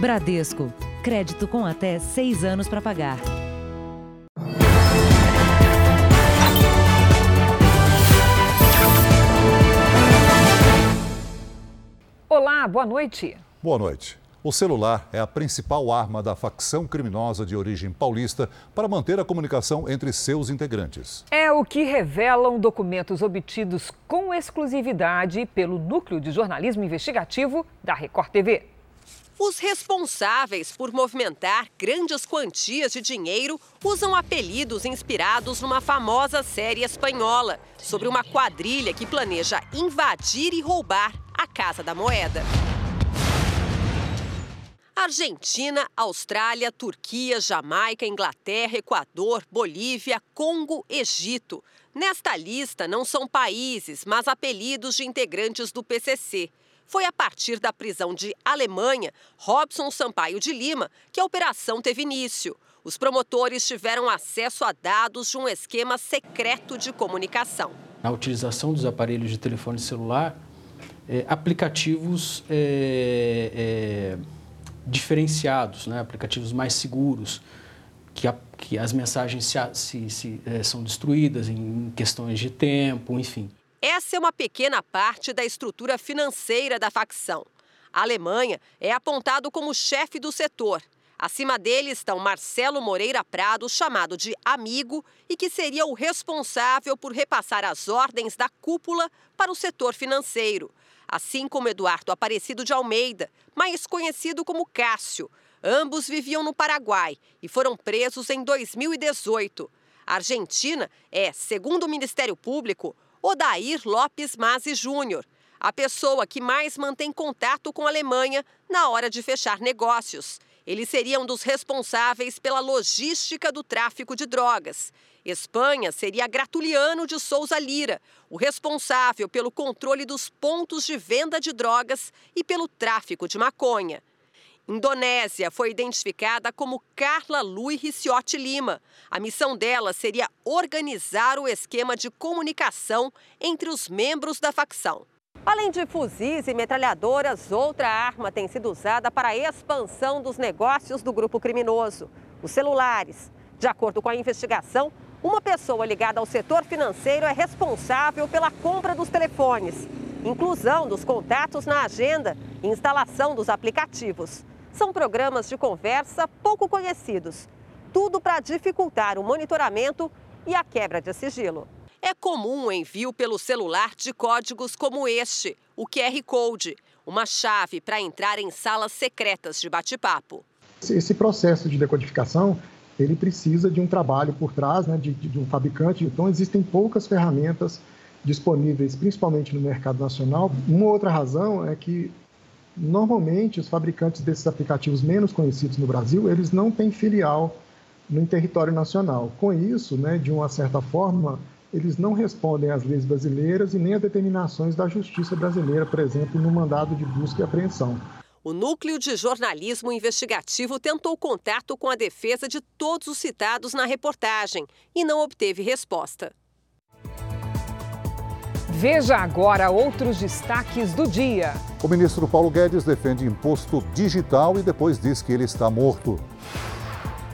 Bradesco. Crédito com até seis anos para pagar. Olá, boa noite. Boa noite. O celular é a principal arma da facção criminosa de origem paulista para manter a comunicação entre seus integrantes. É o que revelam documentos obtidos com exclusividade pelo Núcleo de Jornalismo Investigativo da Record TV. Os responsáveis por movimentar grandes quantias de dinheiro usam apelidos inspirados numa famosa série espanhola sobre uma quadrilha que planeja invadir e roubar a Casa da Moeda. Argentina, Austrália, Turquia, Jamaica, Inglaterra, Equador, Bolívia, Congo, Egito. Nesta lista não são países, mas apelidos de integrantes do PCC. Foi a partir da prisão de Alemanha, Robson Sampaio de Lima, que a operação teve início. Os promotores tiveram acesso a dados de um esquema secreto de comunicação. A utilização dos aparelhos de telefone celular, é, aplicativos. É, é diferenciados, né? aplicativos mais seguros, que, a, que as mensagens se, se, se, é, são destruídas em questões de tempo, enfim. Essa é uma pequena parte da estrutura financeira da facção. A Alemanha é apontado como chefe do setor. Acima dele estão Marcelo Moreira Prado, chamado de amigo, e que seria o responsável por repassar as ordens da cúpula para o setor financeiro assim como Eduardo Aparecido de Almeida, mais conhecido como Cássio. Ambos viviam no Paraguai e foram presos em 2018. A Argentina é, segundo o Ministério Público, Odair Lopes Mazzi Júnior, a pessoa que mais mantém contato com a Alemanha na hora de fechar negócios. Ele seria um dos responsáveis pela logística do tráfico de drogas. Espanha seria Gratuliano de Souza Lira, o responsável pelo controle dos pontos de venda de drogas e pelo tráfico de maconha. Indonésia foi identificada como Carla Lui Riciotti Lima. A missão dela seria organizar o esquema de comunicação entre os membros da facção. Além de fuzis e metralhadoras, outra arma tem sido usada para a expansão dos negócios do grupo criminoso: os celulares. De acordo com a investigação, uma pessoa ligada ao setor financeiro é responsável pela compra dos telefones, inclusão dos contatos na agenda e instalação dos aplicativos. São programas de conversa pouco conhecidos, tudo para dificultar o monitoramento e a quebra de sigilo. É comum o envio pelo celular de códigos como este, o QR Code, uma chave para entrar em salas secretas de bate-papo. Esse processo de decodificação ele precisa de um trabalho por trás, né, de, de um fabricante. Então, existem poucas ferramentas disponíveis, principalmente no mercado nacional. Uma outra razão é que normalmente os fabricantes desses aplicativos menos conhecidos no Brasil, eles não têm filial no território nacional. Com isso, né, de uma certa forma, eles não respondem às leis brasileiras e nem às determinações da justiça brasileira, por exemplo, no mandado de busca e apreensão. O Núcleo de Jornalismo Investigativo tentou contato com a defesa de todos os citados na reportagem e não obteve resposta. Veja agora outros destaques do dia. O ministro Paulo Guedes defende imposto digital e depois diz que ele está morto.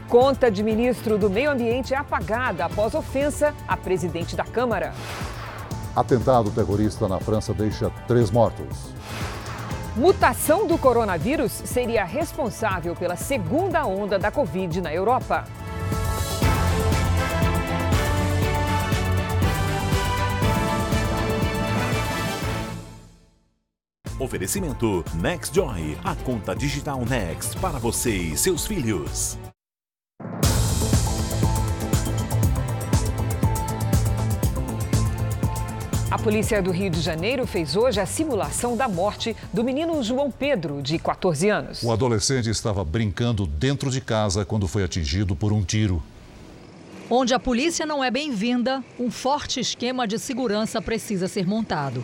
Conta de ministro do Meio Ambiente é apagada após ofensa a presidente da Câmara. Atentado terrorista na França deixa três mortos. Mutação do coronavírus seria responsável pela segunda onda da Covid na Europa. Oferecimento NextJoy, a conta digital Next para você e seus filhos. A polícia do Rio de Janeiro fez hoje a simulação da morte do menino João Pedro, de 14 anos. O adolescente estava brincando dentro de casa quando foi atingido por um tiro. Onde a polícia não é bem-vinda, um forte esquema de segurança precisa ser montado.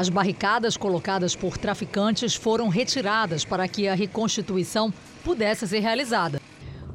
As barricadas colocadas por traficantes foram retiradas para que a reconstituição pudesse ser realizada.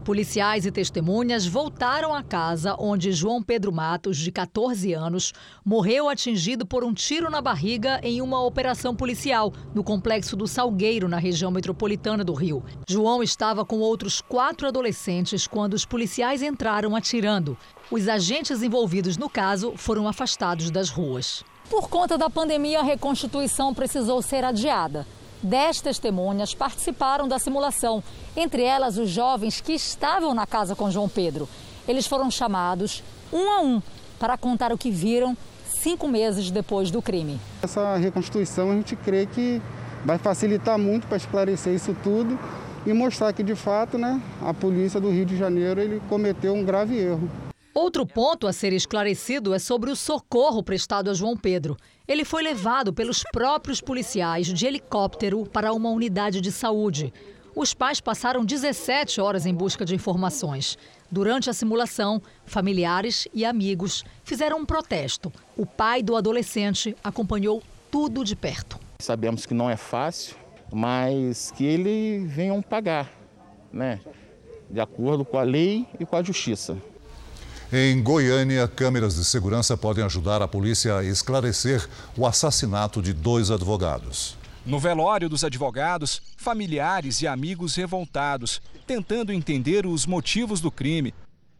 Policiais e testemunhas voltaram à casa onde João Pedro Matos, de 14 anos, morreu atingido por um tiro na barriga em uma operação policial no complexo do Salgueiro, na região metropolitana do Rio. João estava com outros quatro adolescentes quando os policiais entraram atirando. Os agentes envolvidos no caso foram afastados das ruas. Por conta da pandemia, a reconstituição precisou ser adiada. Dez testemunhas participaram da simulação, entre elas os jovens que estavam na casa com João Pedro. Eles foram chamados um a um para contar o que viram cinco meses depois do crime. Essa reconstituição a gente crê que vai facilitar muito para esclarecer isso tudo e mostrar que de fato, né, a polícia do Rio de Janeiro ele cometeu um grave erro. Outro ponto a ser esclarecido é sobre o socorro prestado a João Pedro. Ele foi levado pelos próprios policiais de helicóptero para uma unidade de saúde. Os pais passaram 17 horas em busca de informações. Durante a simulação, familiares e amigos fizeram um protesto. O pai do adolescente acompanhou tudo de perto. Sabemos que não é fácil, mas que eles venham pagar, né? De acordo com a lei e com a justiça. Em Goiânia, câmeras de segurança podem ajudar a polícia a esclarecer o assassinato de dois advogados. No velório dos advogados, familiares e amigos revoltados, tentando entender os motivos do crime.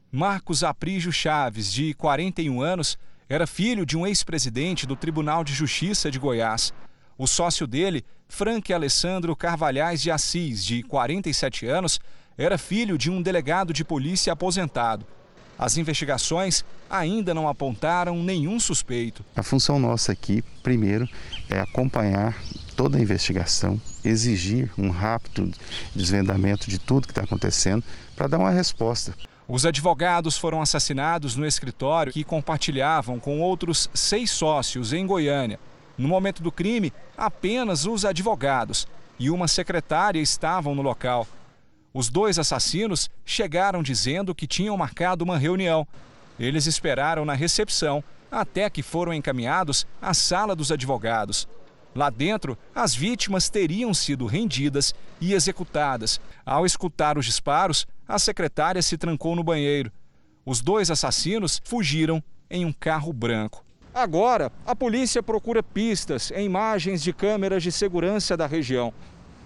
Marcos Aprígio Chaves, de 41 anos, era filho de um ex-presidente do Tribunal de Justiça de Goiás. O sócio dele, Frank Alessandro Carvalhais de Assis, de 47 anos, era filho de um delegado de polícia aposentado. As investigações ainda não apontaram nenhum suspeito. A função nossa aqui, primeiro, é acompanhar toda a investigação, exigir um rápido desvendamento de tudo que está acontecendo para dar uma resposta. Os advogados foram assassinados no escritório que compartilhavam com outros seis sócios em Goiânia. No momento do crime, apenas os advogados e uma secretária estavam no local. Os dois assassinos chegaram dizendo que tinham marcado uma reunião. Eles esperaram na recepção até que foram encaminhados à sala dos advogados. Lá dentro, as vítimas teriam sido rendidas e executadas. Ao escutar os disparos, a secretária se trancou no banheiro. Os dois assassinos fugiram em um carro branco. Agora, a polícia procura pistas em imagens de câmeras de segurança da região.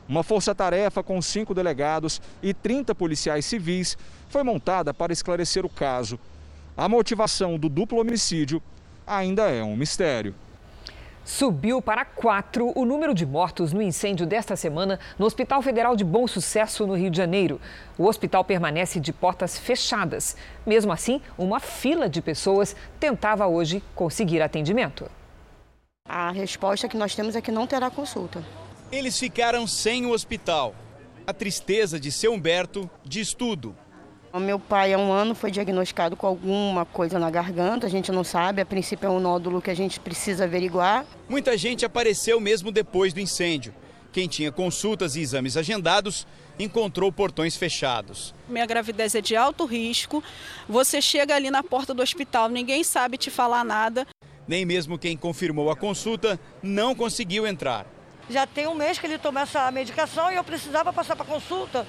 Uma força-tarefa com cinco delegados e 30 policiais civis foi montada para esclarecer o caso. A motivação do duplo homicídio ainda é um mistério. Subiu para quatro o número de mortos no incêndio desta semana no Hospital Federal de Bom Sucesso, no Rio de Janeiro. O hospital permanece de portas fechadas. Mesmo assim, uma fila de pessoas tentava hoje conseguir atendimento. A resposta que nós temos é que não terá consulta. Eles ficaram sem o hospital. A tristeza de seu Humberto diz tudo. O meu pai, há um ano, foi diagnosticado com alguma coisa na garganta, a gente não sabe, a princípio é um nódulo que a gente precisa averiguar. Muita gente apareceu mesmo depois do incêndio. Quem tinha consultas e exames agendados encontrou portões fechados. Minha gravidez é de alto risco, você chega ali na porta do hospital, ninguém sabe te falar nada. Nem mesmo quem confirmou a consulta não conseguiu entrar. Já tem um mês que ele toma essa medicação e eu precisava passar para consulta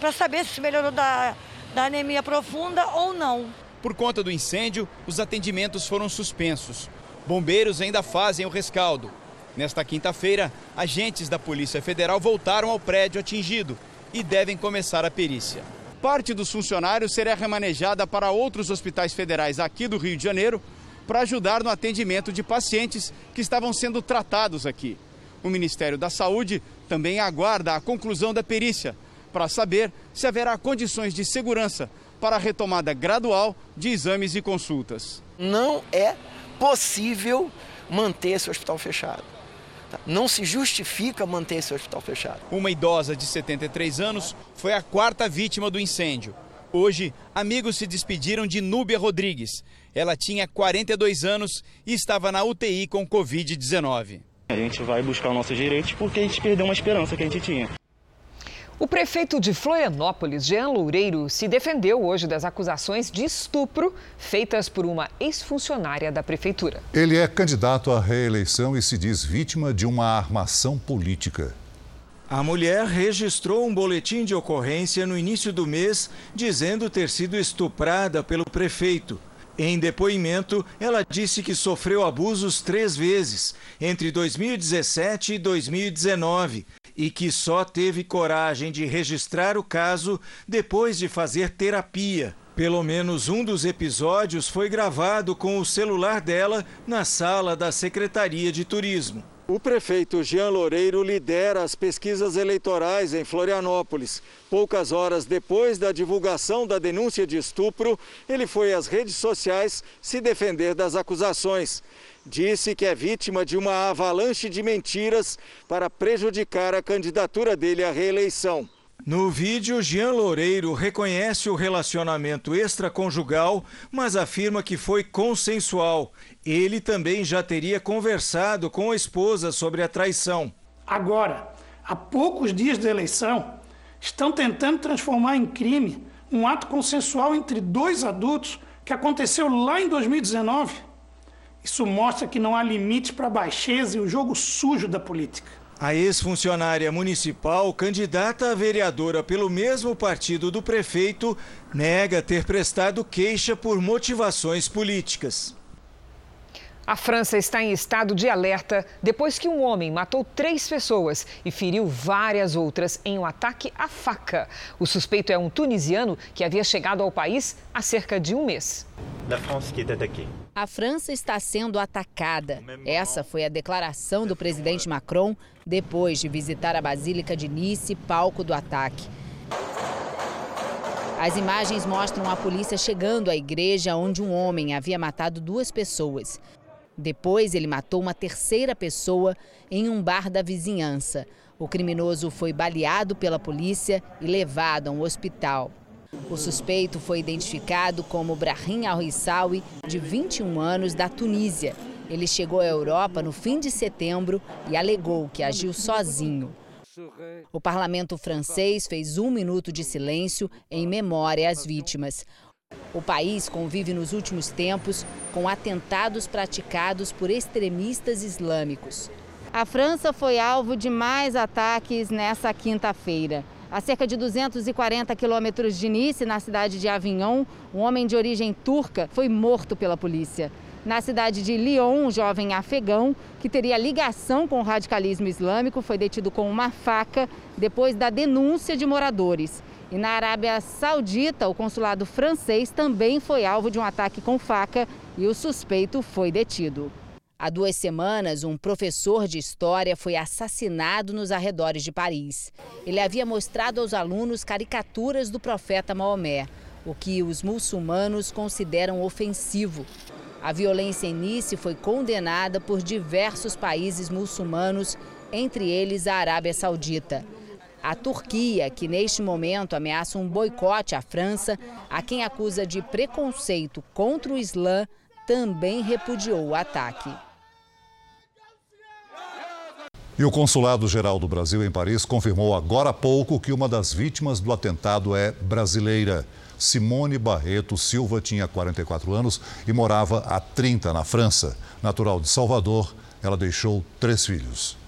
para saber se melhorou da, da anemia profunda ou não. Por conta do incêndio, os atendimentos foram suspensos. Bombeiros ainda fazem o rescaldo. Nesta quinta-feira, agentes da Polícia Federal voltaram ao prédio atingido e devem começar a perícia. Parte dos funcionários será remanejada para outros hospitais federais aqui do Rio de Janeiro para ajudar no atendimento de pacientes que estavam sendo tratados aqui. O Ministério da Saúde também aguarda a conclusão da perícia para saber se haverá condições de segurança para a retomada gradual de exames e consultas. Não é possível manter esse hospital fechado. Tá? Não se justifica manter esse hospital fechado. Uma idosa de 73 anos foi a quarta vítima do incêndio. Hoje, amigos se despediram de Núbia Rodrigues. Ela tinha 42 anos e estava na UTI com Covid-19. A gente vai buscar os nossos direitos porque a gente perdeu uma esperança que a gente tinha. O prefeito de Florianópolis, Jean Loureiro, se defendeu hoje das acusações de estupro feitas por uma ex-funcionária da prefeitura. Ele é candidato à reeleição e se diz vítima de uma armação política. A mulher registrou um boletim de ocorrência no início do mês, dizendo ter sido estuprada pelo prefeito. Em depoimento, ela disse que sofreu abusos três vezes, entre 2017 e 2019, e que só teve coragem de registrar o caso depois de fazer terapia. Pelo menos um dos episódios foi gravado com o celular dela na sala da Secretaria de Turismo. O prefeito Jean Loureiro lidera as pesquisas eleitorais em Florianópolis. Poucas horas depois da divulgação da denúncia de estupro, ele foi às redes sociais se defender das acusações. Disse que é vítima de uma avalanche de mentiras para prejudicar a candidatura dele à reeleição. No vídeo, Jean Loureiro reconhece o relacionamento extraconjugal, mas afirma que foi consensual. Ele também já teria conversado com a esposa sobre a traição. Agora, há poucos dias da eleição, estão tentando transformar em crime um ato consensual entre dois adultos que aconteceu lá em 2019. Isso mostra que não há limite para a baixeza e o jogo sujo da política. A ex-funcionária municipal, candidata a vereadora pelo mesmo partido do prefeito, nega ter prestado queixa por motivações políticas. A França está em estado de alerta depois que um homem matou três pessoas e feriu várias outras em um ataque à faca. O suspeito é um tunisiano que havia chegado ao país há cerca de um mês. A França está sendo atacada. Essa foi a declaração do presidente Macron depois de visitar a Basílica de Nice, palco do ataque. As imagens mostram a polícia chegando à igreja onde um homem havia matado duas pessoas. Depois, ele matou uma terceira pessoa em um bar da vizinhança. O criminoso foi baleado pela polícia e levado a um hospital. O suspeito foi identificado como Brahim Al-Rissawi, de 21 anos, da Tunísia. Ele chegou à Europa no fim de setembro e alegou que agiu sozinho. O parlamento francês fez um minuto de silêncio em memória às vítimas. O país convive nos últimos tempos com atentados praticados por extremistas islâmicos. A França foi alvo de mais ataques nessa quinta-feira. A cerca de 240 quilômetros de Nice, na cidade de Avignon, um homem de origem turca foi morto pela polícia. Na cidade de Lyon, um jovem afegão que teria ligação com o radicalismo islâmico foi detido com uma faca depois da denúncia de moradores. E na Arábia Saudita, o consulado francês também foi alvo de um ataque com faca e o suspeito foi detido. Há duas semanas, um professor de história foi assassinado nos arredores de Paris. Ele havia mostrado aos alunos caricaturas do profeta Maomé, o que os muçulmanos consideram ofensivo. A violência em Nice foi condenada por diversos países muçulmanos, entre eles a Arábia Saudita. A Turquia, que neste momento ameaça um boicote à França, a quem acusa de preconceito contra o Islã, também repudiou o ataque. E o Consulado-Geral do Brasil em Paris confirmou agora há pouco que uma das vítimas do atentado é brasileira. Simone Barreto Silva tinha 44 anos e morava há 30 na França. Natural de Salvador, ela deixou três filhos.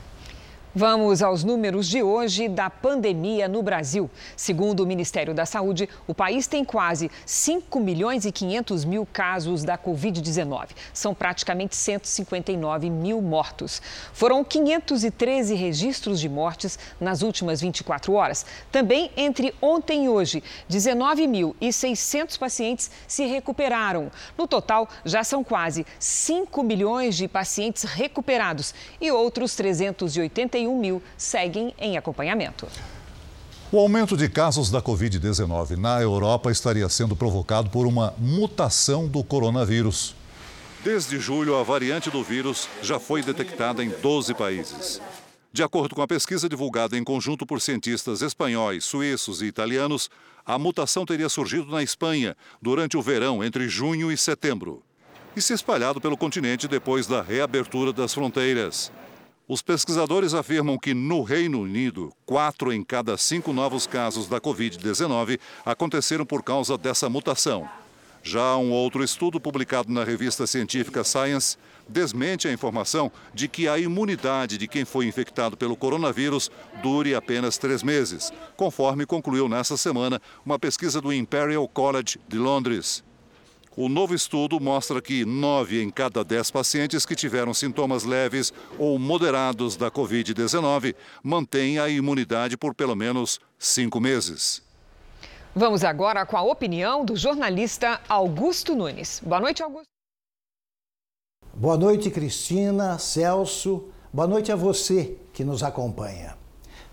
Vamos aos números de hoje da pandemia no Brasil. Segundo o Ministério da Saúde, o país tem quase 5 milhões e 500 mil casos da Covid-19. São praticamente 159 mil mortos. Foram 513 registros de mortes nas últimas 24 horas. Também entre ontem e hoje, 19.600 pacientes se recuperaram. No total, já são quase 5 milhões de pacientes recuperados e outros 381 31 mil seguem em acompanhamento. O aumento de casos da Covid-19 na Europa estaria sendo provocado por uma mutação do coronavírus. Desde julho, a variante do vírus já foi detectada em 12 países. De acordo com a pesquisa divulgada em conjunto por cientistas espanhóis, suíços e italianos, a mutação teria surgido na Espanha durante o verão entre junho e setembro e se espalhado pelo continente depois da reabertura das fronteiras. Os pesquisadores afirmam que no Reino Unido, quatro em cada cinco novos casos da Covid-19 aconteceram por causa dessa mutação. Já um outro estudo publicado na revista científica Science desmente a informação de que a imunidade de quem foi infectado pelo coronavírus dure apenas três meses, conforme concluiu nesta semana uma pesquisa do Imperial College de Londres. O novo estudo mostra que nove em cada dez pacientes que tiveram sintomas leves ou moderados da Covid-19 mantêm a imunidade por pelo menos cinco meses. Vamos agora com a opinião do jornalista Augusto Nunes. Boa noite, Augusto. Boa noite, Cristina, Celso. Boa noite a você que nos acompanha.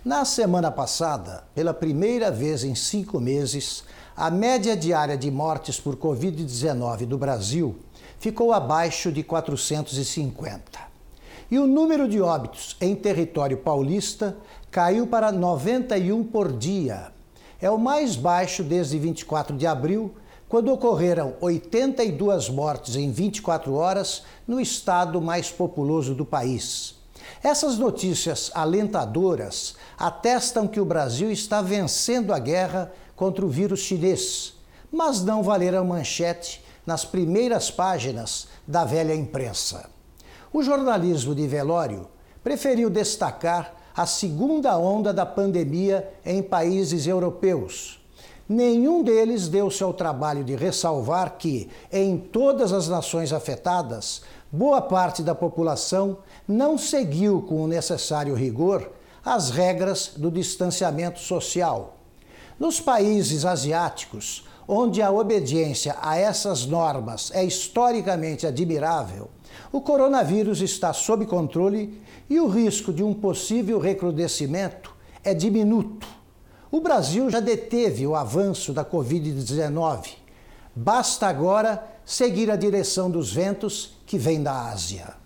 Na semana passada, pela primeira vez em cinco meses, a média diária de mortes por Covid-19 do Brasil ficou abaixo de 450. E o número de óbitos em território paulista caiu para 91 por dia. É o mais baixo desde 24 de abril, quando ocorreram 82 mortes em 24 horas no estado mais populoso do país. Essas notícias alentadoras atestam que o Brasil está vencendo a guerra contra o vírus chinês, mas não valeram manchete nas primeiras páginas da velha imprensa. O jornalismo de velório preferiu destacar a segunda onda da pandemia em países europeus. Nenhum deles deu-se ao trabalho de ressalvar que, em todas as nações afetadas, boa parte da população não seguiu com o necessário rigor as regras do distanciamento social. Nos países asiáticos, onde a obediência a essas normas é historicamente admirável, o coronavírus está sob controle e o risco de um possível recrudescimento é diminuto. O Brasil já deteve o avanço da Covid-19. Basta agora seguir a direção dos ventos que vêm da Ásia.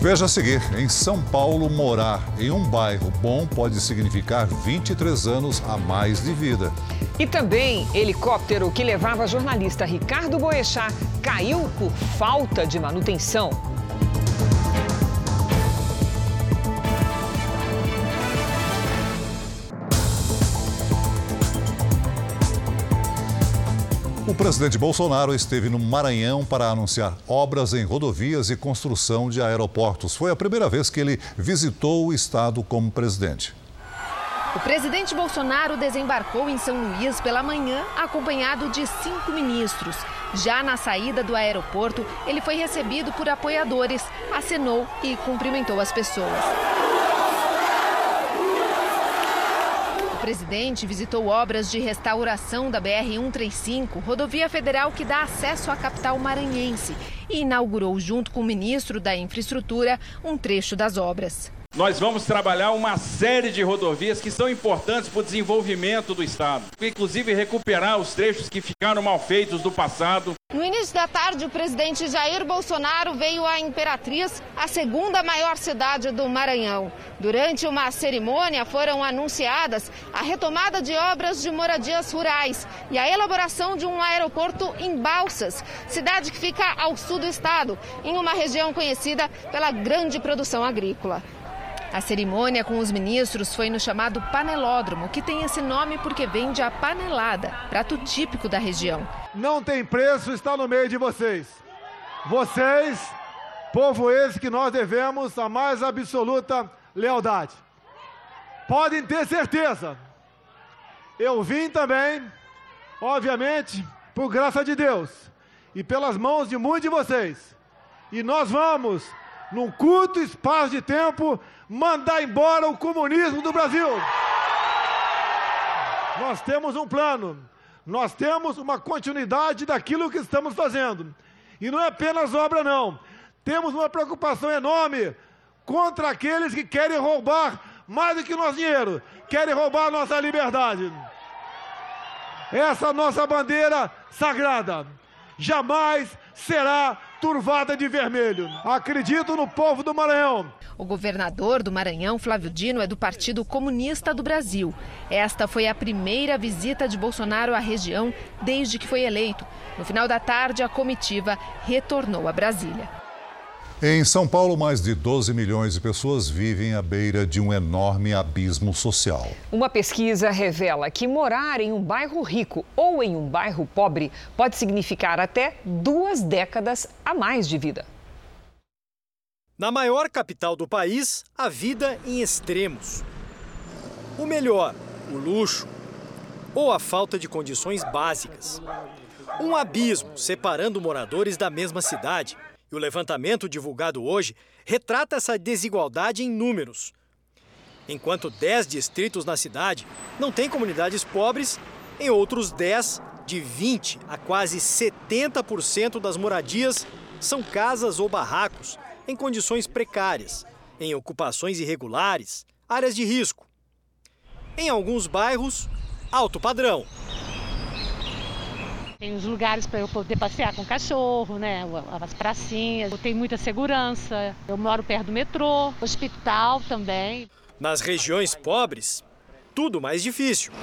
Veja a seguir: em São Paulo, morar em um bairro bom pode significar 23 anos a mais de vida. E também, helicóptero que levava jornalista Ricardo Boechat caiu por falta de manutenção. O presidente Bolsonaro esteve no Maranhão para anunciar obras em rodovias e construção de aeroportos. Foi a primeira vez que ele visitou o estado como presidente. O presidente Bolsonaro desembarcou em São Luís pela manhã, acompanhado de cinco ministros. Já na saída do aeroporto, ele foi recebido por apoiadores, acenou e cumprimentou as pessoas. Presidente visitou obras de restauração da BR-135, rodovia federal que dá acesso à capital maranhense, e inaugurou, junto com o ministro da Infraestrutura, um trecho das obras. Nós vamos trabalhar uma série de rodovias que são importantes para o desenvolvimento do Estado, inclusive recuperar os trechos que ficaram mal feitos do passado. No início da tarde, o presidente Jair Bolsonaro veio à Imperatriz, a segunda maior cidade do Maranhão. Durante uma cerimônia foram anunciadas a retomada de obras de moradias rurais e a elaboração de um aeroporto em Balsas, cidade que fica ao sul do estado, em uma região conhecida pela grande produção agrícola. A cerimônia com os ministros foi no chamado Panelódromo, que tem esse nome porque vende a panelada, prato típico da região. Não tem preço estar no meio de vocês. Vocês, povo esse que nós devemos a mais absoluta lealdade. Podem ter certeza. Eu vim também, obviamente, por graça de Deus e pelas mãos de muitos de vocês. E nós vamos, num curto espaço de tempo, mandar embora o comunismo do Brasil. Nós temos um plano, nós temos uma continuidade daquilo que estamos fazendo. E não é apenas obra, não. Temos uma preocupação enorme contra aqueles que querem roubar mais do que o nosso dinheiro, querem roubar a nossa liberdade. Essa nossa bandeira sagrada jamais será turvada de vermelho. Acredito no povo do Maranhão. O governador do Maranhão, Flávio Dino, é do Partido Comunista do Brasil. Esta foi a primeira visita de Bolsonaro à região desde que foi eleito. No final da tarde, a comitiva retornou a Brasília. Em São Paulo, mais de 12 milhões de pessoas vivem à beira de um enorme abismo social. Uma pesquisa revela que morar em um bairro rico ou em um bairro pobre pode significar até duas décadas a mais de vida. Na maior capital do país, a vida em extremos. O melhor, o luxo, ou a falta de condições básicas. Um abismo separando moradores da mesma cidade. E o levantamento divulgado hoje retrata essa desigualdade em números. Enquanto 10 distritos na cidade não têm comunidades pobres, em outros 10, de 20 a quase 70% das moradias são casas ou barracos em condições precárias, em ocupações irregulares, áreas de risco. Em alguns bairros, alto padrão. Tem os lugares para eu poder passear com o cachorro, né? As pracinhas, tem muita segurança. Eu moro perto do metrô, hospital também. Nas regiões pobres, tudo mais difícil.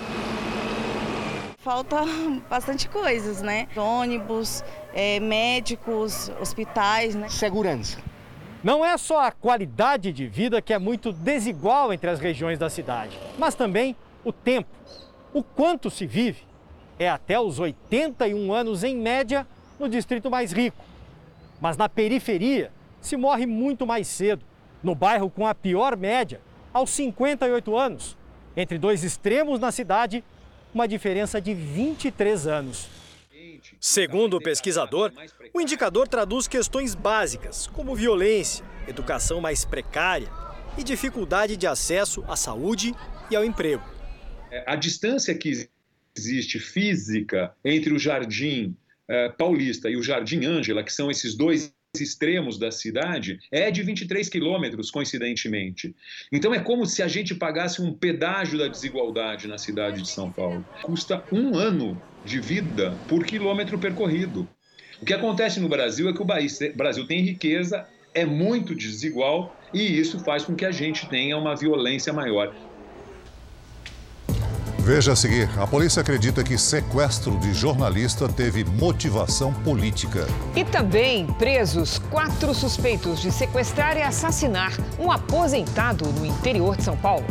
Falta bastante coisas, né? Ônibus, é, médicos, hospitais, né? Segurança. Não é só a qualidade de vida que é muito desigual entre as regiões da cidade, mas também o tempo. O quanto se vive é até os 81 anos em média no distrito mais rico. Mas na periferia se morre muito mais cedo, no bairro com a pior média, aos 58 anos. Entre dois extremos na cidade, uma diferença de 23 anos. Segundo o pesquisador, o indicador traduz questões básicas, como violência, educação mais precária e dificuldade de acesso à saúde e ao emprego. A distância que existe física entre o Jardim eh, Paulista e o Jardim Ângela, que são esses dois extremos da cidade, é de 23 quilômetros, coincidentemente. Então é como se a gente pagasse um pedágio da desigualdade na cidade de São Paulo. Custa um ano de vida por quilômetro percorrido. O que acontece no Brasil é que o Brasil tem riqueza, é muito desigual e isso faz com que a gente tenha uma violência maior. Veja a seguir: a polícia acredita que sequestro de jornalista teve motivação política. E também presos quatro suspeitos de sequestrar e assassinar um aposentado no interior de São Paulo.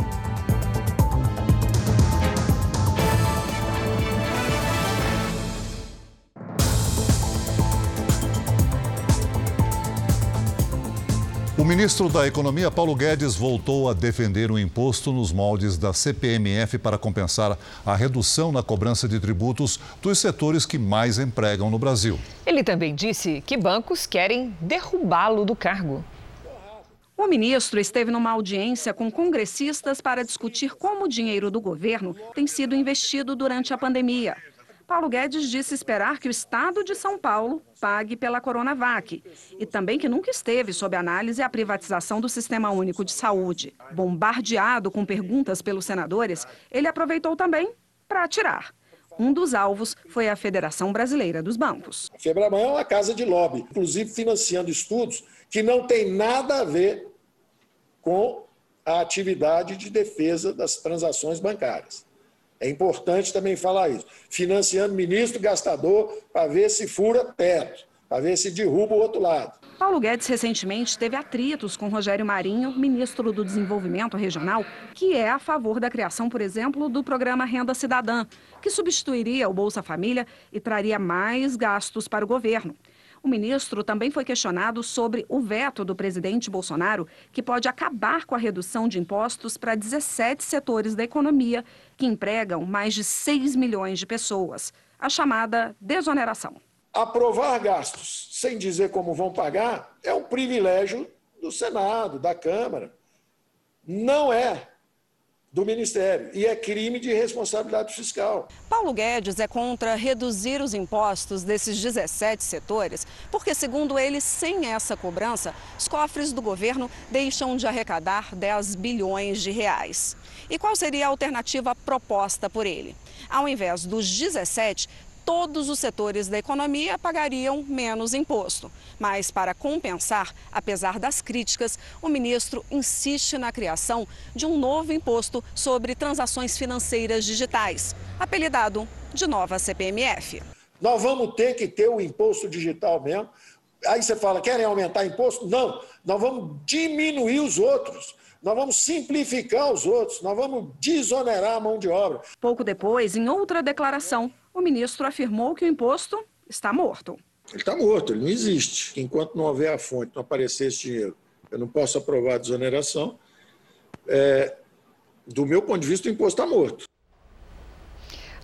O ministro da Economia, Paulo Guedes, voltou a defender o imposto nos moldes da CPMF para compensar a redução na cobrança de tributos dos setores que mais empregam no Brasil. Ele também disse que bancos querem derrubá-lo do cargo. O ministro esteve numa audiência com congressistas para discutir como o dinheiro do governo tem sido investido durante a pandemia. Paulo Guedes disse esperar que o Estado de São Paulo pague pela Coronavac e também que nunca esteve sob análise a privatização do Sistema Único de Saúde. Bombardeado com perguntas pelos senadores, ele aproveitou também para atirar. Um dos alvos foi a Federação Brasileira dos Bancos. A Febraban é uma casa de lobby, inclusive financiando estudos que não têm nada a ver com a atividade de defesa das transações bancárias. É importante também falar isso. Financiando ministro gastador para ver se fura teto, para ver se derruba o outro lado. Paulo Guedes recentemente teve atritos com Rogério Marinho, ministro do Desenvolvimento Regional, que é a favor da criação, por exemplo, do programa Renda Cidadã, que substituiria o Bolsa Família e traria mais gastos para o governo. O ministro também foi questionado sobre o veto do presidente Bolsonaro, que pode acabar com a redução de impostos para 17 setores da economia que empregam mais de 6 milhões de pessoas, a chamada desoneração. Aprovar gastos sem dizer como vão pagar é um privilégio do Senado, da Câmara. Não é do Ministério e é crime de responsabilidade fiscal. Paulo Guedes é contra reduzir os impostos desses 17 setores, porque, segundo ele, sem essa cobrança, os cofres do governo deixam de arrecadar 10 bilhões de reais. E qual seria a alternativa proposta por ele? Ao invés dos 17, todos os setores da economia pagariam menos imposto. Mas, para compensar, apesar das críticas, o ministro insiste na criação de um novo imposto sobre transações financeiras digitais, apelidado de nova CPMF. Nós vamos ter que ter o imposto digital mesmo. Aí você fala, querem aumentar imposto? Não, nós vamos diminuir os outros. Nós vamos simplificar os outros, nós vamos desonerar a mão de obra. Pouco depois, em outra declaração, o ministro afirmou que o imposto está morto. Ele está morto, ele não existe. Enquanto não houver a fonte, não aparecer esse dinheiro Eu não posso aprovar a desoneração. É, do meu ponto de vista, o imposto está morto.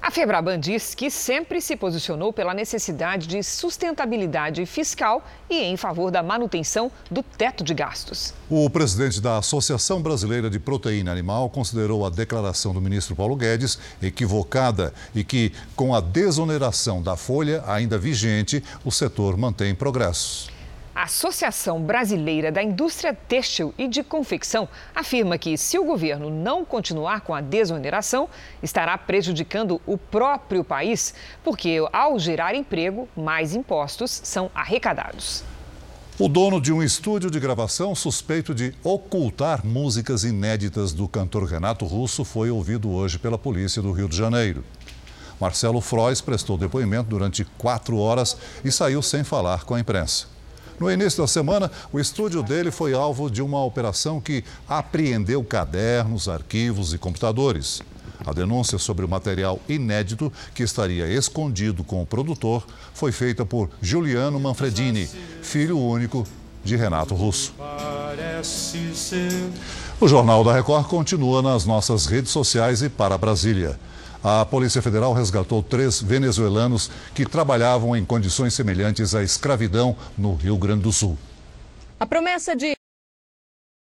A Febraban diz que sempre se posicionou pela necessidade de sustentabilidade fiscal e em favor da manutenção do teto de gastos. O presidente da Associação Brasileira de Proteína Animal considerou a declaração do ministro Paulo Guedes equivocada e que, com a desoneração da folha ainda vigente, o setor mantém progressos. A Associação Brasileira da Indústria Têxtil e de Confecção afirma que, se o governo não continuar com a desoneração, estará prejudicando o próprio país, porque, ao gerar emprego, mais impostos são arrecadados. O dono de um estúdio de gravação suspeito de ocultar músicas inéditas do cantor Renato Russo foi ouvido hoje pela polícia do Rio de Janeiro. Marcelo Frois prestou depoimento durante quatro horas e saiu sem falar com a imprensa. No início da semana, o estúdio dele foi alvo de uma operação que apreendeu cadernos, arquivos e computadores. A denúncia sobre o material inédito que estaria escondido com o produtor foi feita por Juliano Manfredini, filho único de Renato Russo. O Jornal da Record continua nas nossas redes sociais e para Brasília. A Polícia Federal resgatou três venezuelanos que trabalhavam em condições semelhantes à escravidão no Rio Grande do Sul. A promessa de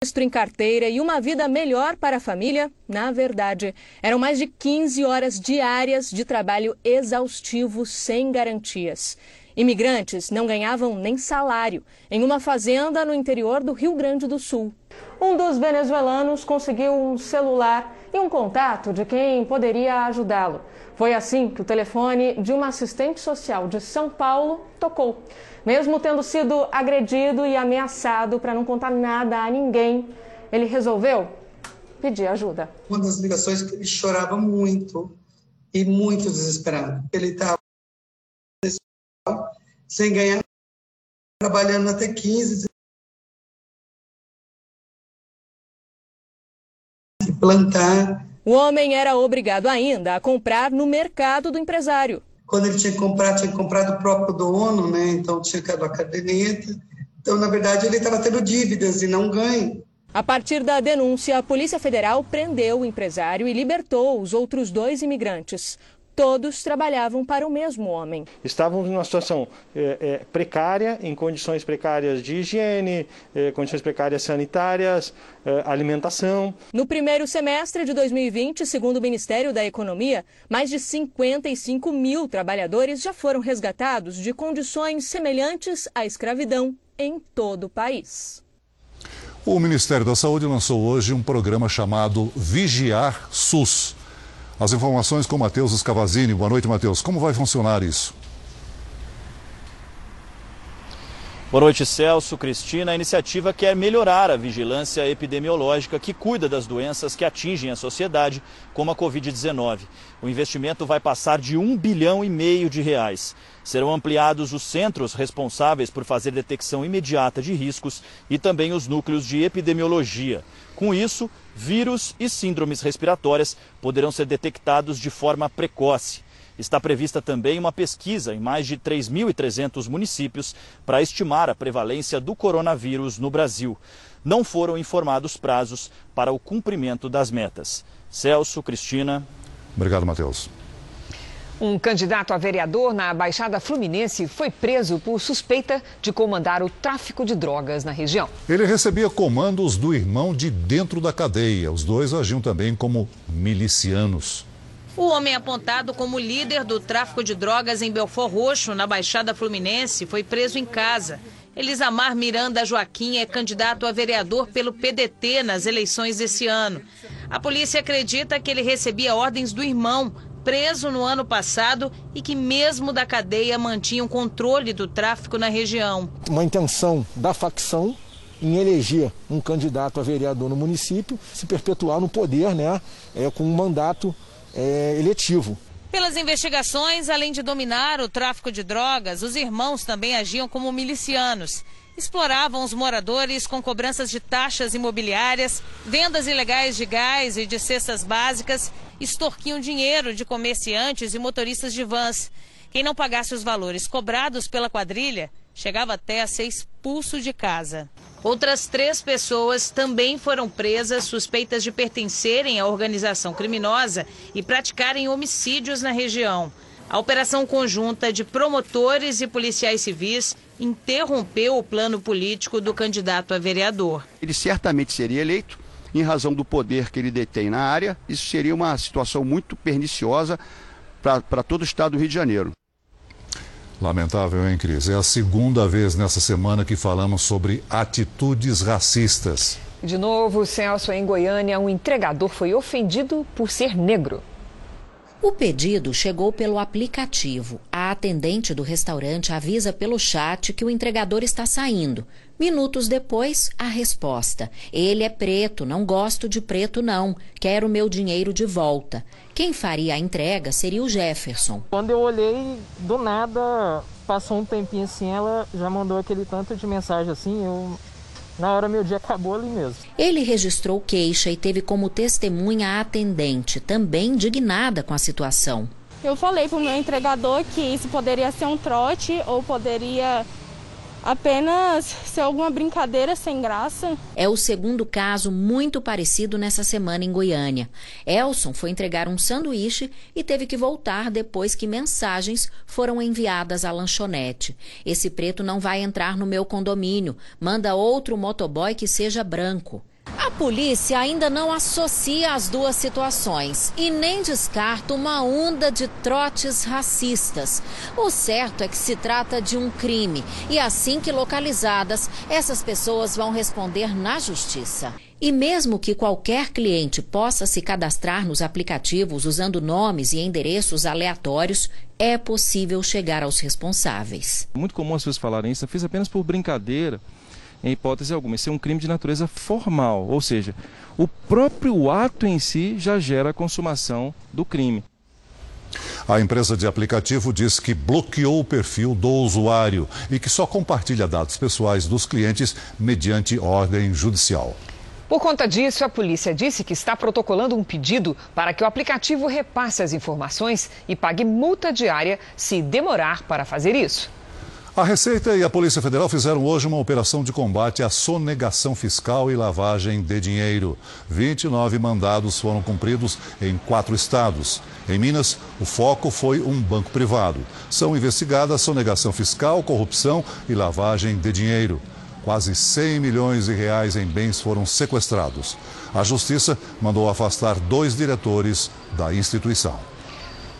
registro em carteira e uma vida melhor para a família, na verdade, eram mais de 15 horas diárias de trabalho exaustivo sem garantias. Imigrantes não ganhavam nem salário em uma fazenda no interior do Rio Grande do Sul. Um dos venezuelanos conseguiu um celular e um contato de quem poderia ajudá-lo. Foi assim que o telefone de uma assistente social de São Paulo tocou. Mesmo tendo sido agredido e ameaçado para não contar nada a ninguém, ele resolveu pedir ajuda. Uma das ligações que ele chorava muito e muito desesperado. Ele estava sem ganhar, trabalhando até 15, plantar. O homem era obrigado ainda a comprar no mercado do empresário. Quando ele tinha que comprar, tinha comprado o próprio dono, né? Então tinha que dar a caderneta. Então, na verdade, ele estava tendo dívidas e não ganho. A partir da denúncia, a Polícia Federal prendeu o empresário e libertou os outros dois imigrantes. Todos trabalhavam para o mesmo homem. Estávamos numa situação é, é, precária, em condições precárias de higiene, é, condições precárias sanitárias, alimentação. No primeiro semestre de 2020, segundo o Ministério da Economia, mais de 55 mil trabalhadores já foram resgatados de condições semelhantes à escravidão em todo o país. O Ministério da Saúde lançou hoje um programa chamado Vigiar SUS. As informações com Matheus Escavazini. Boa noite, Matheus. Como vai funcionar isso? Boa noite, Celso, Cristina. A iniciativa quer melhorar a vigilância epidemiológica que cuida das doenças que atingem a sociedade, como a Covid-19. O investimento vai passar de um bilhão e meio de reais. Serão ampliados os centros responsáveis por fazer detecção imediata de riscos e também os núcleos de epidemiologia. Com isso, vírus e síndromes respiratórias poderão ser detectados de forma precoce. Está prevista também uma pesquisa em mais de 3.300 municípios para estimar a prevalência do coronavírus no Brasil. Não foram informados prazos para o cumprimento das metas. Celso, Cristina. Obrigado, Matheus. Um candidato a vereador na Baixada Fluminense foi preso por suspeita de comandar o tráfico de drogas na região. Ele recebia comandos do irmão de dentro da cadeia. Os dois agiam também como milicianos. O homem apontado como líder do tráfico de drogas em Belfor Roxo, na Baixada Fluminense, foi preso em casa. Elisamar Miranda Joaquim é candidato a vereador pelo PDT nas eleições desse ano. A polícia acredita que ele recebia ordens do irmão, preso no ano passado e que, mesmo da cadeia, mantinha o controle do tráfico na região. Uma intenção da facção em eleger um candidato a vereador no município, se perpetuar no poder, né, é, com um mandato é, eletivo. Pelas investigações, além de dominar o tráfico de drogas, os irmãos também agiam como milicianos exploravam os moradores com cobranças de taxas imobiliárias, vendas ilegais de gás e de cestas básicas, extorquiam dinheiro de comerciantes e motoristas de vans. Quem não pagasse os valores cobrados pela quadrilha chegava até a ser expulso de casa. Outras três pessoas também foram presas suspeitas de pertencerem à organização criminosa e praticarem homicídios na região. A operação conjunta de promotores e policiais civis interrompeu o plano político do candidato a vereador. Ele certamente seria eleito em razão do poder que ele detém na área. Isso seria uma situação muito perniciosa para todo o estado do Rio de Janeiro. Lamentável, hein, Cris? É a segunda vez nessa semana que falamos sobre atitudes racistas. De novo, Celso, em Goiânia, um entregador foi ofendido por ser negro. O pedido chegou pelo aplicativo. A atendente do restaurante avisa pelo chat que o entregador está saindo. Minutos depois, a resposta: Ele é preto, não gosto de preto, não. Quero meu dinheiro de volta. Quem faria a entrega seria o Jefferson. Quando eu olhei, do nada, passou um tempinho assim, ela já mandou aquele tanto de mensagem assim, eu na hora meu dia acabou ali mesmo. Ele registrou queixa e teve como testemunha a atendente, também indignada com a situação. Eu falei para o meu entregador que isso poderia ser um trote ou poderia apenas ser alguma brincadeira sem graça. É o segundo caso muito parecido nessa semana em Goiânia. Elson foi entregar um sanduíche e teve que voltar depois que mensagens foram enviadas à lanchonete. Esse preto não vai entrar no meu condomínio. Manda outro motoboy que seja branco. A polícia ainda não associa as duas situações e nem descarta uma onda de trotes racistas. O certo é que se trata de um crime e assim que localizadas, essas pessoas vão responder na justiça. E mesmo que qualquer cliente possa se cadastrar nos aplicativos usando nomes e endereços aleatórios, é possível chegar aos responsáveis. Muito comum as pessoas falarem isso, eu fiz apenas por brincadeira em hipótese alguma. Isso é um crime de natureza formal, ou seja, o próprio ato em si já gera a consumação do crime. A empresa de aplicativo diz que bloqueou o perfil do usuário e que só compartilha dados pessoais dos clientes mediante ordem judicial. Por conta disso, a polícia disse que está protocolando um pedido para que o aplicativo repasse as informações e pague multa diária se demorar para fazer isso. A Receita e a Polícia Federal fizeram hoje uma operação de combate à sonegação fiscal e lavagem de dinheiro. 29 mandados foram cumpridos em quatro estados. Em Minas, o foco foi um banco privado. São investigadas sonegação fiscal, corrupção e lavagem de dinheiro. Quase 100 milhões de reais em bens foram sequestrados. A Justiça mandou afastar dois diretores da instituição.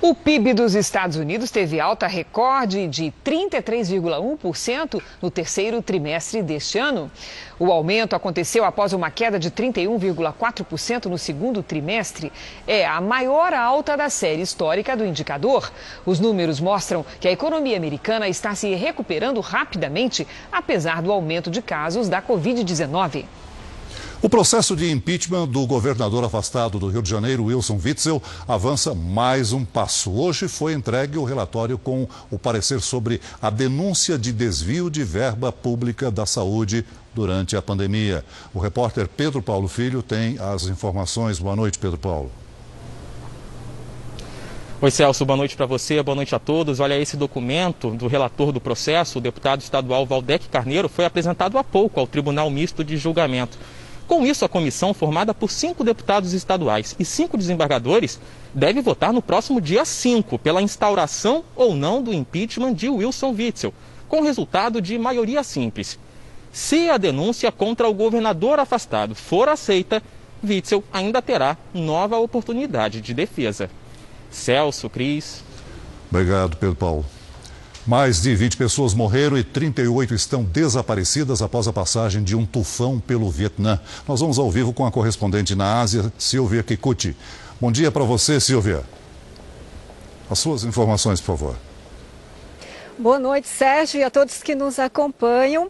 O PIB dos Estados Unidos teve alta recorde de 33,1% no terceiro trimestre deste ano. O aumento aconteceu após uma queda de 31,4% no segundo trimestre. É a maior alta da série histórica do indicador. Os números mostram que a economia americana está se recuperando rapidamente, apesar do aumento de casos da Covid-19. O processo de impeachment do governador afastado do Rio de Janeiro, Wilson Witzel, avança mais um passo. Hoje foi entregue o relatório com o parecer sobre a denúncia de desvio de verba pública da saúde durante a pandemia. O repórter Pedro Paulo Filho tem as informações. Boa noite, Pedro Paulo. Oi, Celso, boa noite para você, boa noite a todos. Olha, esse documento do relator do processo, o deputado estadual Valdec Carneiro, foi apresentado há pouco ao Tribunal Misto de Julgamento. Com isso, a comissão, formada por cinco deputados estaduais e cinco desembargadores, deve votar no próximo dia 5 pela instauração ou não do impeachment de Wilson Witzel, com resultado de maioria simples. Se a denúncia contra o governador afastado for aceita, Witzel ainda terá nova oportunidade de defesa. Celso, Cris. Obrigado, Pedro Paulo. Mais de 20 pessoas morreram e 38 estão desaparecidas após a passagem de um tufão pelo Vietnã. Nós vamos ao vivo com a correspondente na Ásia, Silvia Kikuchi. Bom dia para você, Silvia. As suas informações, por favor. Boa noite, Sérgio, e a todos que nos acompanham.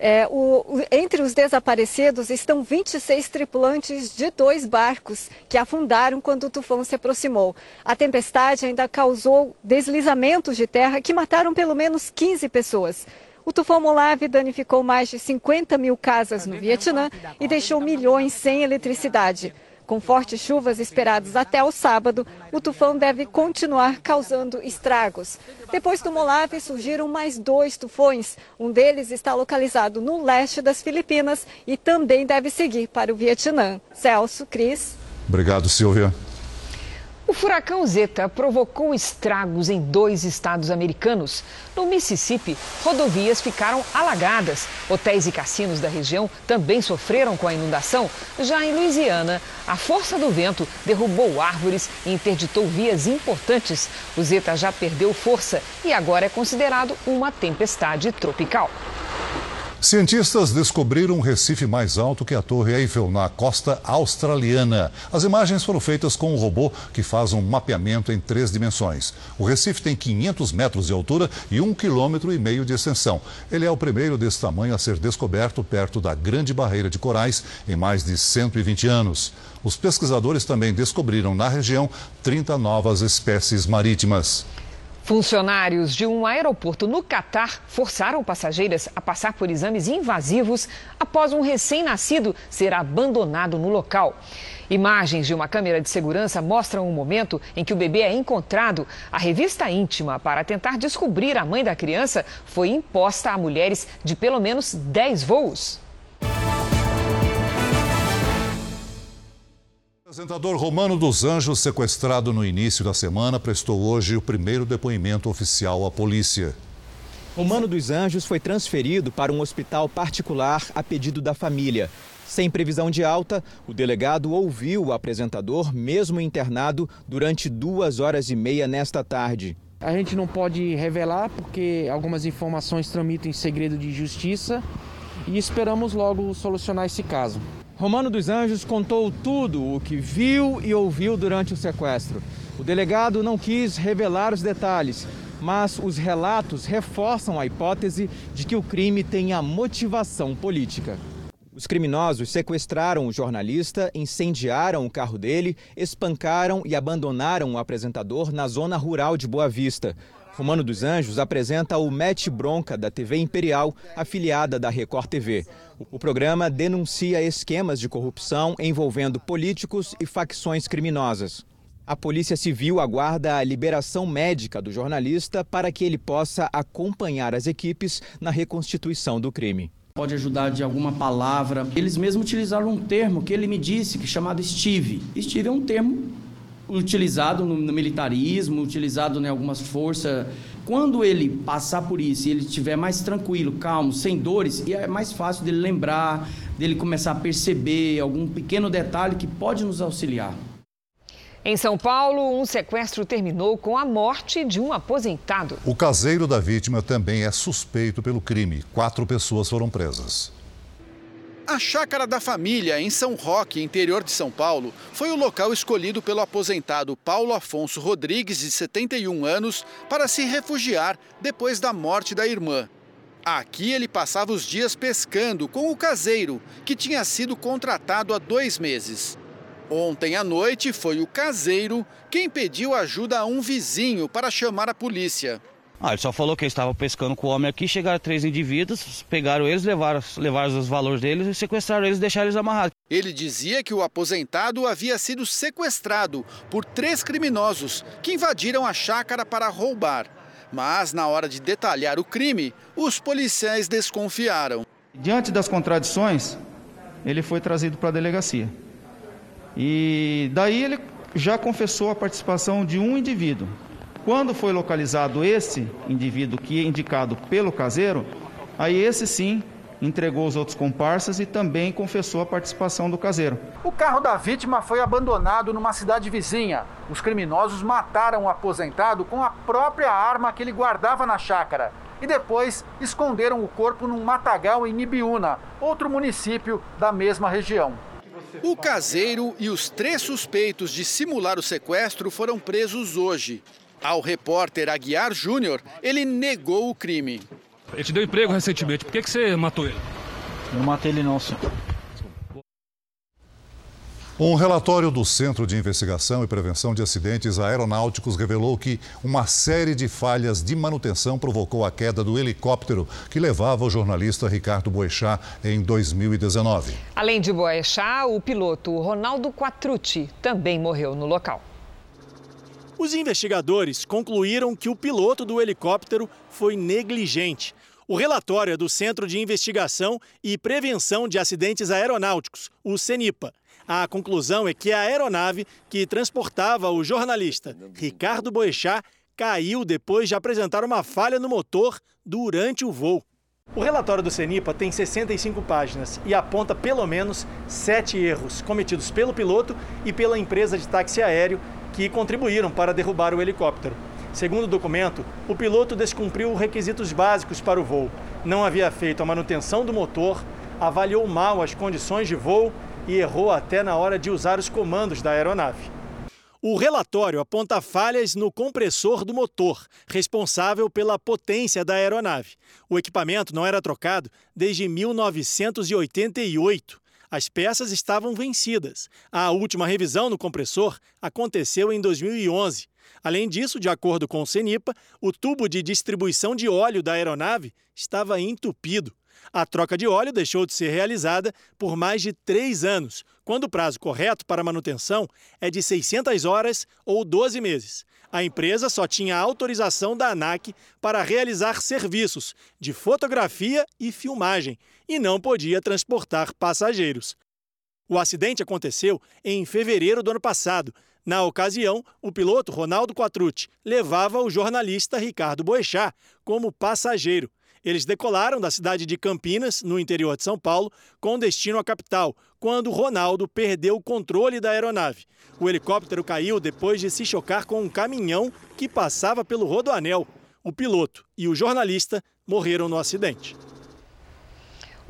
É, o, entre os desaparecidos estão 26 tripulantes de dois barcos que afundaram quando o tufão se aproximou. A tempestade ainda causou deslizamentos de terra que mataram pelo menos 15 pessoas. O tufão Molave danificou mais de 50 mil casas no Vietnã e deixou milhões sem eletricidade. Com fortes chuvas esperadas até o sábado, o tufão deve continuar causando estragos. Depois do Molave, surgiram mais dois tufões. Um deles está localizado no leste das Filipinas e também deve seguir para o Vietnã. Celso, Cris. Obrigado, Silvia. O furacão Zeta provocou estragos em dois estados americanos. No Mississippi, rodovias ficaram alagadas. Hotéis e cassinos da região também sofreram com a inundação. Já em Louisiana, a força do vento derrubou árvores e interditou vias importantes. O Zeta já perdeu força e agora é considerado uma tempestade tropical. Cientistas descobriram um recife mais alto que a Torre Eiffel na costa australiana. As imagens foram feitas com um robô que faz um mapeamento em três dimensões. O recife tem 500 metros de altura e um quilômetro e meio de extensão. Ele é o primeiro desse tamanho a ser descoberto perto da Grande Barreira de Corais em mais de 120 anos. Os pesquisadores também descobriram na região 30 novas espécies marítimas. Funcionários de um aeroporto no Catar forçaram passageiras a passar por exames invasivos após um recém-nascido ser abandonado no local. Imagens de uma câmera de segurança mostram o momento em que o bebê é encontrado. A revista íntima, para tentar descobrir a mãe da criança, foi imposta a mulheres de pelo menos 10 voos. O apresentador Romano dos Anjos, sequestrado no início da semana, prestou hoje o primeiro depoimento oficial à polícia. Romano dos Anjos foi transferido para um hospital particular a pedido da família. Sem previsão de alta, o delegado ouviu o apresentador, mesmo internado, durante duas horas e meia nesta tarde. A gente não pode revelar porque algumas informações tramitam em segredo de justiça e esperamos logo solucionar esse caso. Romano dos Anjos contou tudo o que viu e ouviu durante o sequestro. O delegado não quis revelar os detalhes, mas os relatos reforçam a hipótese de que o crime tenha motivação política. Os criminosos sequestraram o jornalista, incendiaram o carro dele, espancaram e abandonaram o apresentador na zona rural de Boa Vista. Romano dos Anjos apresenta o Mete Bronca da TV Imperial, afiliada da Record TV. O programa denuncia esquemas de corrupção envolvendo políticos e facções criminosas. A Polícia Civil aguarda a liberação médica do jornalista para que ele possa acompanhar as equipes na reconstituição do crime. Pode ajudar de alguma palavra. Eles mesmos utilizaram um termo que ele me disse, que é chamado Steve. Steve é um termo utilizado no, no militarismo, utilizado em algumas forças. Quando ele passar por isso e ele estiver mais tranquilo, calmo, sem dores, é mais fácil dele lembrar, dele começar a perceber algum pequeno detalhe que pode nos auxiliar. Em São Paulo, um sequestro terminou com a morte de um aposentado. O caseiro da vítima também é suspeito pelo crime. Quatro pessoas foram presas. A chácara da família, em São Roque, interior de São Paulo, foi o local escolhido pelo aposentado Paulo Afonso Rodrigues, de 71 anos, para se refugiar depois da morte da irmã. Aqui ele passava os dias pescando com o caseiro, que tinha sido contratado há dois meses. Ontem à noite foi o caseiro quem pediu ajuda a um vizinho para chamar a polícia. Ah, ele só falou que eles estavam pescando com o homem aqui, chegaram três indivíduos, pegaram eles, levaram, levaram os valores deles e sequestraram eles e deixaram eles amarrados. Ele dizia que o aposentado havia sido sequestrado por três criminosos que invadiram a chácara para roubar. Mas, na hora de detalhar o crime, os policiais desconfiaram. Diante das contradições, ele foi trazido para a delegacia. E daí ele já confessou a participação de um indivíduo, quando foi localizado esse indivíduo que é indicado pelo caseiro, aí esse sim entregou os outros comparsas e também confessou a participação do caseiro. O carro da vítima foi abandonado numa cidade vizinha. Os criminosos mataram o aposentado com a própria arma que ele guardava na chácara e depois esconderam o corpo num matagal em Ibiúna, outro município da mesma região. O caseiro e os três suspeitos de simular o sequestro foram presos hoje. Ao repórter Aguiar Júnior, ele negou o crime. Ele te deu emprego recentemente, por que, que você matou ele? Não matei ele não, senhor. Um relatório do Centro de Investigação e Prevenção de Acidentes Aeronáuticos revelou que uma série de falhas de manutenção provocou a queda do helicóptero que levava o jornalista Ricardo Boechat em 2019. Além de Boechat, o piloto Ronaldo Quattrucci também morreu no local. Os investigadores concluíram que o piloto do helicóptero foi negligente. O relatório é do Centro de Investigação e Prevenção de Acidentes Aeronáuticos, o CENIPA. A conclusão é que a aeronave que transportava o jornalista Ricardo Boechat caiu depois de apresentar uma falha no motor durante o voo. O relatório do CENIPA tem 65 páginas e aponta pelo menos sete erros cometidos pelo piloto e pela empresa de táxi aéreo que contribuíram para derrubar o helicóptero. Segundo o documento, o piloto descumpriu requisitos básicos para o voo. Não havia feito a manutenção do motor, avaliou mal as condições de voo e errou até na hora de usar os comandos da aeronave. O relatório aponta falhas no compressor do motor, responsável pela potência da aeronave. O equipamento não era trocado desde 1988. As peças estavam vencidas. A última revisão no compressor aconteceu em 2011. Além disso, de acordo com o CENIPA, o tubo de distribuição de óleo da aeronave estava entupido. A troca de óleo deixou de ser realizada por mais de três anos, quando o prazo correto para manutenção é de 600 horas ou 12 meses. A empresa só tinha autorização da ANAC para realizar serviços de fotografia e filmagem e não podia transportar passageiros. O acidente aconteceu em fevereiro do ano passado. Na ocasião, o piloto Ronaldo Quattrucci levava o jornalista Ricardo Boechat como passageiro. Eles decolaram da cidade de Campinas, no interior de São Paulo, com destino à capital, quando Ronaldo perdeu o controle da aeronave. O helicóptero caiu depois de se chocar com um caminhão que passava pelo rodoanel. O piloto e o jornalista morreram no acidente.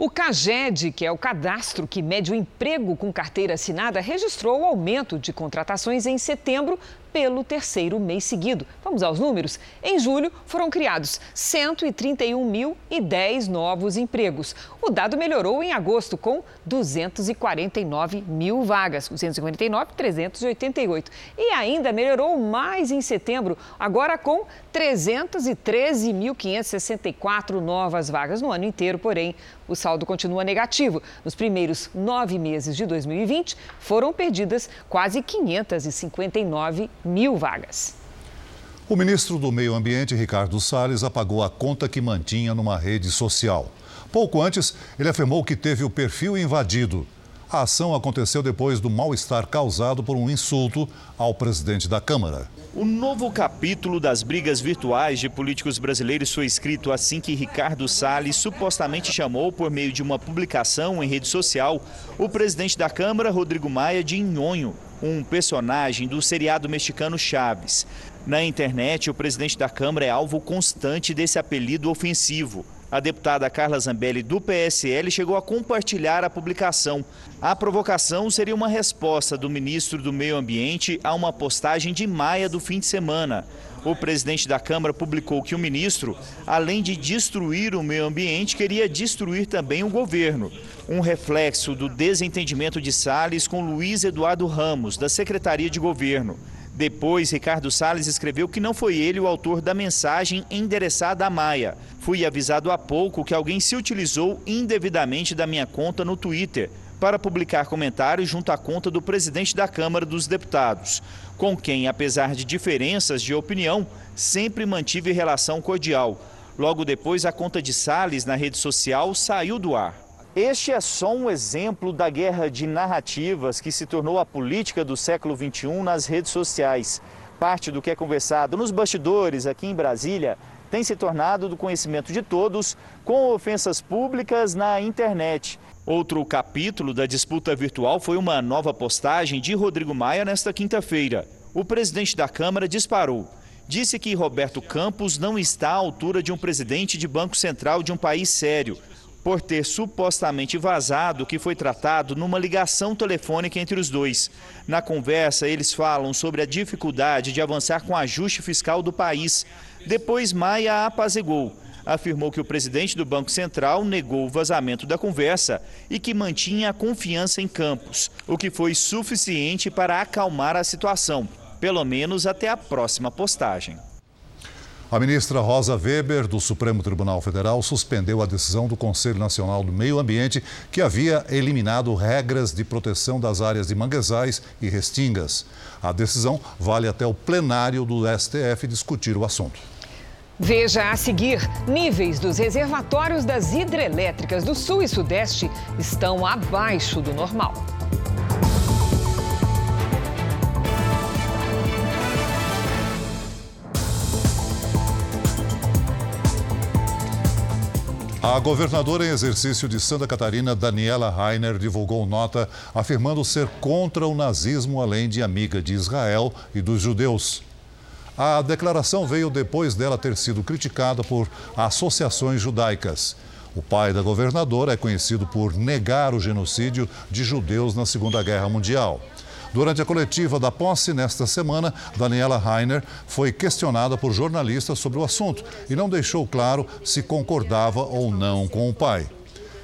O CAGED, que é o cadastro que mede o emprego com carteira assinada, registrou o aumento de contratações em setembro pelo terceiro mês seguido. Vamos aos números? Em julho, foram criados 131.010 novos empregos. O dado melhorou em agosto, com 249 mil vagas, 249.388. E ainda melhorou mais em setembro, agora com 313.564 novas vagas no ano inteiro, porém, o saldo continua negativo. Nos primeiros nove meses de 2020, foram perdidas quase 559 mil vagas. O ministro do Meio Ambiente, Ricardo Salles, apagou a conta que mantinha numa rede social. Pouco antes, ele afirmou que teve o perfil invadido. A ação aconteceu depois do mal-estar causado por um insulto ao presidente da Câmara. O novo capítulo das brigas virtuais de políticos brasileiros foi escrito assim que Ricardo Salles supostamente chamou, por meio de uma publicação em rede social, o presidente da Câmara, Rodrigo Maia, de Nhonho, um personagem do seriado mexicano Chaves. Na internet, o presidente da Câmara é alvo constante desse apelido ofensivo. A deputada Carla Zambelli, do PSL, chegou a compartilhar a publicação. A provocação seria uma resposta do ministro do Meio Ambiente a uma postagem de Maia do fim de semana. O presidente da Câmara publicou que o ministro, além de destruir o meio ambiente, queria destruir também o governo. Um reflexo do desentendimento de Salles com Luiz Eduardo Ramos, da Secretaria de Governo. Depois, Ricardo Salles escreveu que não foi ele o autor da mensagem endereçada a Maia. Fui avisado há pouco que alguém se utilizou indevidamente da minha conta no Twitter para publicar comentários junto à conta do presidente da Câmara dos Deputados, com quem, apesar de diferenças de opinião, sempre mantive relação cordial. Logo depois, a conta de Salles na rede social saiu do ar. Este é só um exemplo da guerra de narrativas que se tornou a política do século XXI nas redes sociais. Parte do que é conversado nos bastidores aqui em Brasília tem se tornado do conhecimento de todos com ofensas públicas na internet. Outro capítulo da disputa virtual foi uma nova postagem de Rodrigo Maia nesta quinta-feira. O presidente da Câmara disparou. Disse que Roberto Campos não está à altura de um presidente de Banco Central de um país sério por ter supostamente vazado o que foi tratado numa ligação telefônica entre os dois. Na conversa, eles falam sobre a dificuldade de avançar com o ajuste fiscal do país. Depois, Maia apazegou. afirmou que o presidente do Banco Central negou o vazamento da conversa e que mantinha a confiança em Campos, o que foi suficiente para acalmar a situação, pelo menos até a próxima postagem. A ministra Rosa Weber, do Supremo Tribunal Federal, suspendeu a decisão do Conselho Nacional do Meio Ambiente, que havia eliminado regras de proteção das áreas de manguezais e restingas. A decisão vale até o plenário do STF discutir o assunto. Veja a seguir: níveis dos reservatórios das hidrelétricas do Sul e Sudeste estão abaixo do normal. A governadora em exercício de Santa Catarina, Daniela Rainer, divulgou nota afirmando ser contra o nazismo, além de amiga de Israel e dos judeus. A declaração veio depois dela ter sido criticada por associações judaicas. O pai da governadora é conhecido por negar o genocídio de judeus na Segunda Guerra Mundial. Durante a coletiva da posse nesta semana, Daniela Rainer foi questionada por jornalistas sobre o assunto e não deixou claro se concordava ou não com o pai.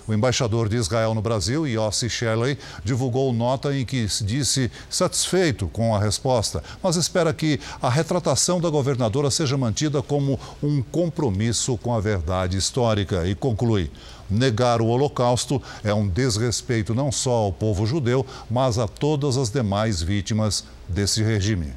O embaixador de Israel no Brasil, Yossi Shelley, divulgou nota em que se disse satisfeito com a resposta, mas espera que a retratação da governadora seja mantida como um compromisso com a verdade histórica e conclui. Negar o Holocausto é um desrespeito não só ao povo judeu, mas a todas as demais vítimas desse regime.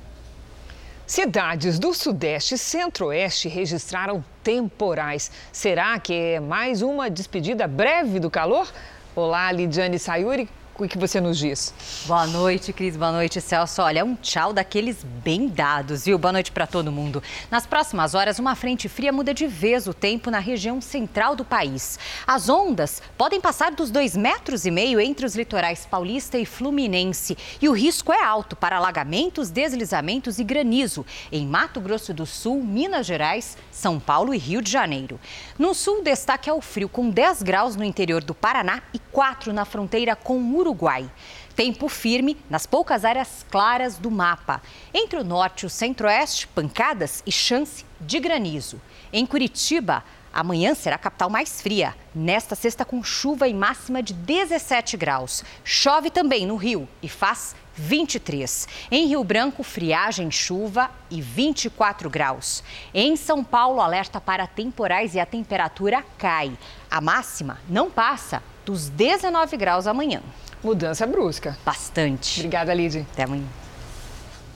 Cidades do Sudeste e Centro-Oeste registraram temporais. Será que é mais uma despedida breve do calor? Olá, Lidiane Sayuri. O que você nos diz? Boa noite, Cris. Boa noite, Celso. Olha, um tchau daqueles bem dados, viu? Boa noite para todo mundo. Nas próximas horas, uma frente fria muda de vez o tempo na região central do país. As ondas podem passar dos dois metros e meio entre os litorais paulista e fluminense. E o risco é alto para alagamentos, deslizamentos e granizo em Mato Grosso do Sul, Minas Gerais, São Paulo e Rio de Janeiro. No sul, destaque é o frio, com 10 graus no interior do Paraná e 4 na fronteira com o Uruguai. Tempo firme nas poucas áreas claras do mapa. Entre o norte e o centro-oeste, pancadas e chance de granizo. Em Curitiba, amanhã será a capital mais fria. Nesta sexta, com chuva e máxima de 17 graus. Chove também no Rio e faz 23. Em Rio Branco, friagem, chuva e 24 graus. Em São Paulo, alerta para temporais e a temperatura cai. A máxima não passa dos 19 graus amanhã. Mudança brusca. Bastante. Obrigada, Lid. Até amanhã.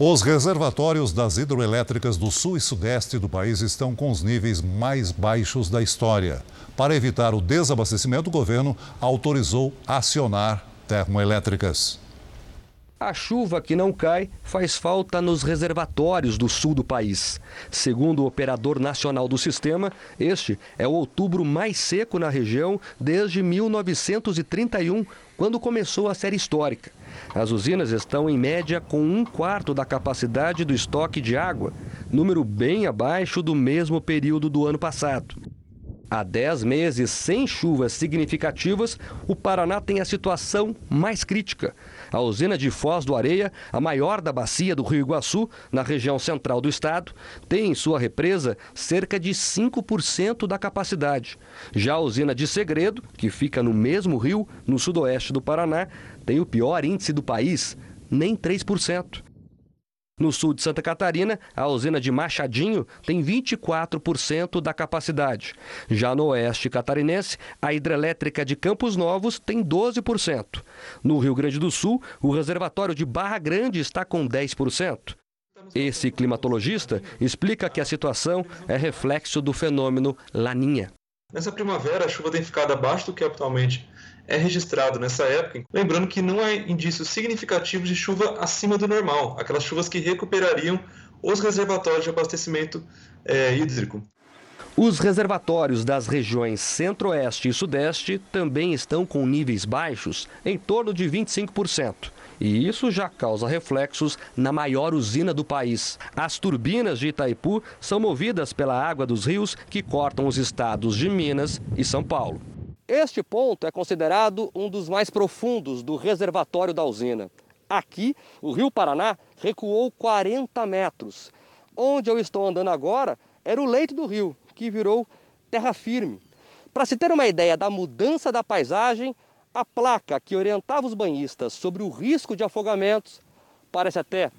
Os reservatórios das hidroelétricas do sul e sudeste do país estão com os níveis mais baixos da história. Para evitar o desabastecimento, o governo autorizou acionar termoelétricas. A chuva que não cai faz falta nos reservatórios do sul do país. Segundo o operador nacional do sistema, este é o outubro mais seco na região desde 1931, quando começou a série histórica. As usinas estão em média com um quarto da capacidade do estoque de água, número bem abaixo do mesmo período do ano passado. Há 10 meses sem chuvas significativas, o Paraná tem a situação mais crítica. A usina de Foz do Areia, a maior da bacia do Rio Iguaçu, na região central do estado, tem em sua represa cerca de 5% da capacidade. Já a usina de Segredo, que fica no mesmo rio, no sudoeste do Paraná, tem o pior índice do país, nem 3%. No sul de Santa Catarina, a usina de Machadinho tem 24% da capacidade. Já no oeste catarinense, a hidrelétrica de Campos Novos tem 12%. No Rio Grande do Sul, o reservatório de Barra Grande está com 10%. Esse climatologista explica que a situação é reflexo do fenômeno Laninha. Nessa primavera, a chuva tem ficado abaixo do que atualmente é registrado nessa época. Lembrando que não há indícios significativos de chuva acima do normal, aquelas chuvas que recuperariam os reservatórios de abastecimento é, hídrico. Os reservatórios das regiões Centro-Oeste e Sudeste também estão com níveis baixos, em torno de 25%. E isso já causa reflexos na maior usina do país. As turbinas de Itaipu são movidas pela água dos rios que cortam os estados de Minas e São Paulo. Este ponto é considerado um dos mais profundos do reservatório da usina. Aqui, o rio Paraná recuou 40 metros. Onde eu estou andando agora era o leito do rio, que virou terra firme. Para se ter uma ideia da mudança da paisagem, a placa que orientava os banhistas sobre o risco de afogamentos parece até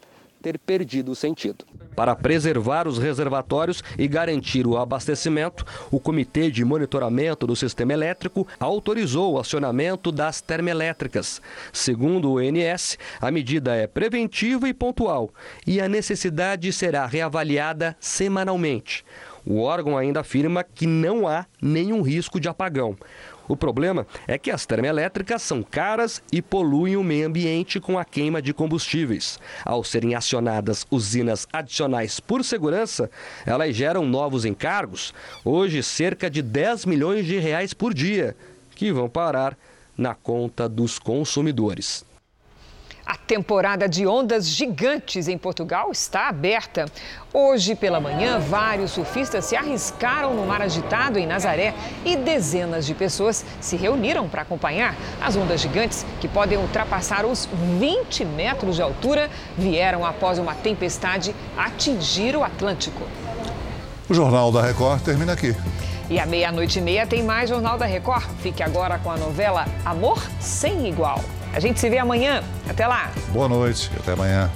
ter perdido o sentido. Para preservar os reservatórios e garantir o abastecimento, o Comitê de Monitoramento do Sistema Elétrico autorizou o acionamento das termoelétricas. Segundo o ONS, a medida é preventiva e pontual e a necessidade será reavaliada semanalmente. O órgão ainda afirma que não há nenhum risco de apagão. O problema é que as termoelétricas são caras e poluem o meio ambiente com a queima de combustíveis. Ao serem acionadas usinas adicionais por segurança, elas geram novos encargos, hoje cerca de 10 milhões de reais por dia, que vão parar na conta dos consumidores. A temporada de ondas gigantes em Portugal está aberta. Hoje pela manhã, vários surfistas se arriscaram no mar agitado em Nazaré e dezenas de pessoas se reuniram para acompanhar. As ondas gigantes, que podem ultrapassar os 20 metros de altura, vieram após uma tempestade atingir o Atlântico. O Jornal da Record termina aqui. E à meia-noite e meia tem mais Jornal da Record. Fique agora com a novela Amor Sem Igual. A gente se vê amanhã. Até lá. Boa noite. Até amanhã.